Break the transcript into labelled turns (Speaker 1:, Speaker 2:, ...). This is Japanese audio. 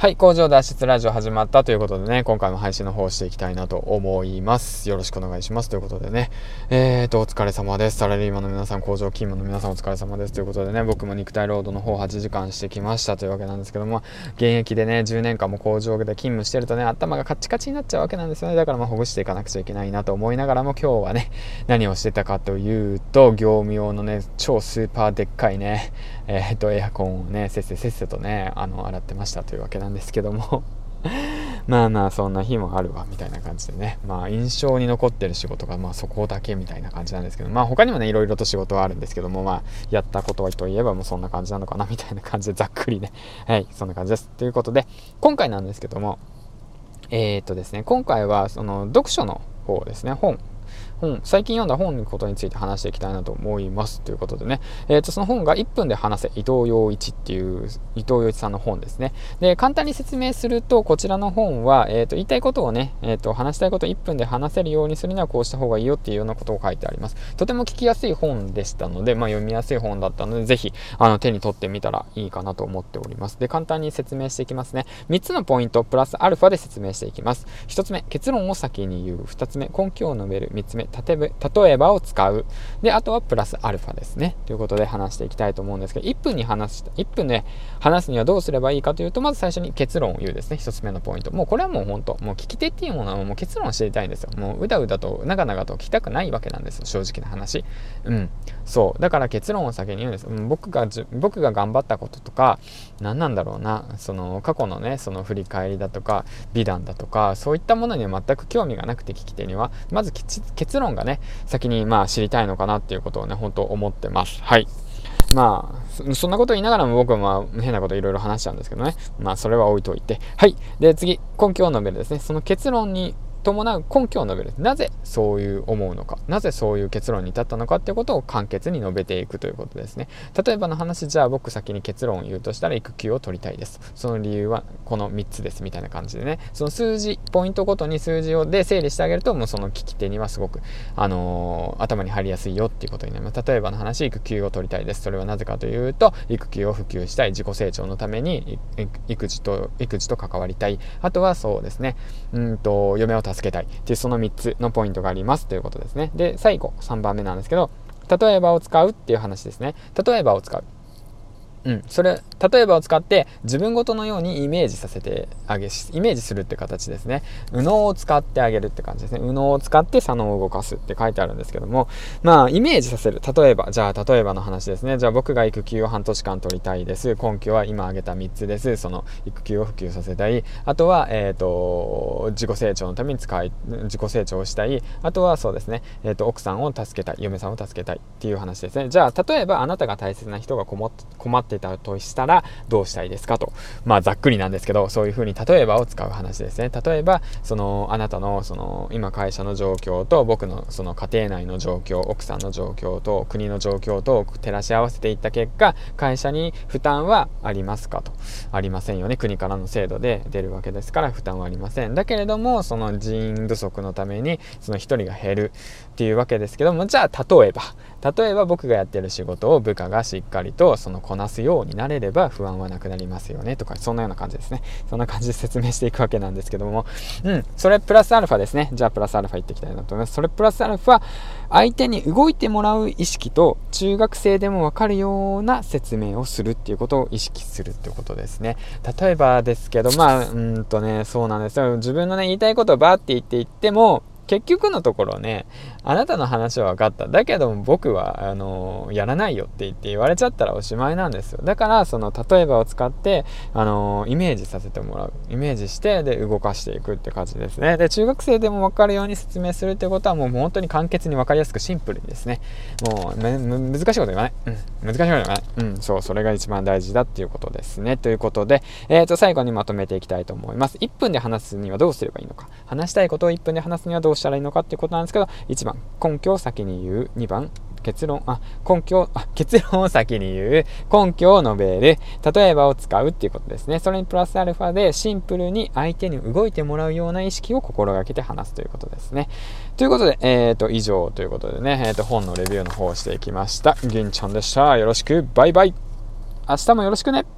Speaker 1: はい、工場脱出ラジオ始まったということでね、今回も配信の方をしていきたいなと思います。よろしくお願いします。ということでね、えーと、お疲れ様です。サラリーマンの皆さん、工場勤務の皆さんお疲れ様です。ということでね、僕も肉体労働の方8時間してきましたというわけなんですけども、現役でね、10年間も工場で勤務してるとね、頭がカチカチになっちゃうわけなんですよね。だからまあほぐしていかなくちゃいけないなと思いながらも、今日はね、何をしてたかというと、業務用のね、超スーパーでっかいね、えーと、エアコンをね、せっせせっせとね、あの、洗ってましたというわけなんですけども、まあまあそんな日もあるわみたいな感じでね。まあ印象に残ってる仕事がまあそこだけみたいな感じなんですけど。まあ他にもねいろいろと仕事はあるんですけども。まあやったことはといえばもうそんな感じなのかなみたいな感じでざっくりね。はいそんな感じです。ということで今回なんですけども。えー、っとですね今回はその読書の方ですね本。本、最近読んだ本のことについて話していきたいなと思います。ということでね、えっ、ー、と、その本が1分で話せ、伊藤洋一っていう伊藤洋一さんの本ですね。で、簡単に説明すると、こちらの本は、えっ、ー、と、言いたいことをね、えっ、ー、と、話したいことを1分で話せるようにするにはこうした方がいいよっていうようなことを書いてあります。とても聞きやすい本でしたので、まあ、読みやすい本だったので、ぜひ、あの、手に取ってみたらいいかなと思っております。で、簡単に説明していきますね。3つのポイント、プラスアルファで説明していきます。1つ目、結論を先に言う。2つ目、根拠を述べる。3つ目、例え例えばを使う。で、あとはプラスアルファですね。ということで話していきたいと思うんですけど、1分に話した、1分で話すにはどうすればいいかというと、まず最初に結論を言うですね。1つ目のポイント。もうこれはもう本当、もう聞き手っていうものはもう結論を知りたいんですよ。もううだうだと長々と聞きたくないわけなんですよ。正直な話。うん。そう。だから結論を先に言うんです。うん、僕が僕が頑張ったこととか、何なんだろうな、その過去のね、その振り返りだとか、美談だとか、そういったものには全く興味がなくて聞き手には、まず結論がね、先にまあ知りたいのかなっていうことをね、本当思ってます。はい。まあ、そんなこと言いながらも僕はまあ変なこといろいろ話しちゃうんですけどね。まあそれは置いといて。はい。で次、根拠を述べるですね。その結論に伴う根拠を述べる。なぜそういう思うのか。なぜそういう結論に至ったのかっていうことを簡潔に述べていくということですね。例えばの話じゃあ僕先に結論を言うとしたら育休を取りたいです。その理由はこの3つですみたいな感じでね。その数字ポイントごとに数字をで整理してあげるともうその聞き手にはすごく、あのー、頭に入りやすいよっていうことになります。例えばの話育休を取りたいです。それはなぜかというと育休を普及したい。自己成長のために育児と育児と関わりたい。あとはそうですね。うんと嫁を助けたいっていうその3つのポイントがありますということですね。で、最後、3番目なんですけど、例えばを使うっていう話ですね。例えばを使う。うん、それ例えばを使って自分ごとのようにイメージさせてあげイメージするって形ですね。右脳を使ってあげるって感じですね。右脳を使って左脳を動かすって書いてあるんですけどもまあイメージさせる。例えばじゃあ例えばの話ですね。じゃあ僕が育休を半年間取りたいです。根拠は今挙げた3つです。その育休を普及させたい。あとはえっ、ー、と自己成長のために使い自己成長をしたい。あとはそうですね。えっ、ー、と奥さんを助けたい。嫁さんを助けたいっていう話ですね。じゃあ例えばあなたが大切な人が困ってってたとしたらどうしたいですかと。まあざっくりなんですけど、そういうふうに例えばを使う話ですね。例えば、そのあなたのその今会社の状況と僕のその家庭内の状況、奥さんの状況と国の状況と照らし合わせていった結果、会社に負担はありますかと。ありませんよね。国からの制度で出るわけですから負担はありません。だけれども、その人員不足のためにその1人が減るっていうわけですけども、じゃあ例えば、例えば僕がやってる仕事を部下がしっかりとそのこなすようになれれば不安はなくなりますよねとかそんなような感じですね。そんな感じで説明していくわけなんですけども。うん。それプラスアルファですね。じゃあプラスアルファいっていきたいなと思います。それプラスアルファ相手に動いてもらう意識と中学生でもわかるような説明をするっていうことを意識するってことですね。例えばですけどまあうんとねそうなんですよ。自分のね言いたいことをバーって言って言っても結局のところねあなたの話は分かった。だけども僕はあのやらないよって言って言われちゃったらおしまいなんですよ。だからその例えばを使ってあのイメージさせてもらう。イメージしてで動かしていくって感じですね。で中学生でも分かるように説明するってことはもう本当に簡潔に分かりやすくシンプルにですね。もう難しいこと言わない、うん、難しいこと言わない。うん。そうそれが一番大事だっていうことですね。ということでえ、ー、と最後にまとめていきたいと思います。1分で話すにはどうすればいいのか。話したいことを1分で話すにはどうしたらいいのかっていうことなんですけど1番根拠を先に言う2番結論、あ、根拠、あ、結論を先に言う、根拠を述べる、例えばを使うっていうことですね。それにプラスアルファでシンプルに相手に動いてもらうような意識を心がけて話すということですね。ということで、えっ、ー、と、以上ということでね、えっ、ー、と、本のレビューの方をしていきました。銀ちゃんでした。よろしく、バイバイ。明日もよろしくね。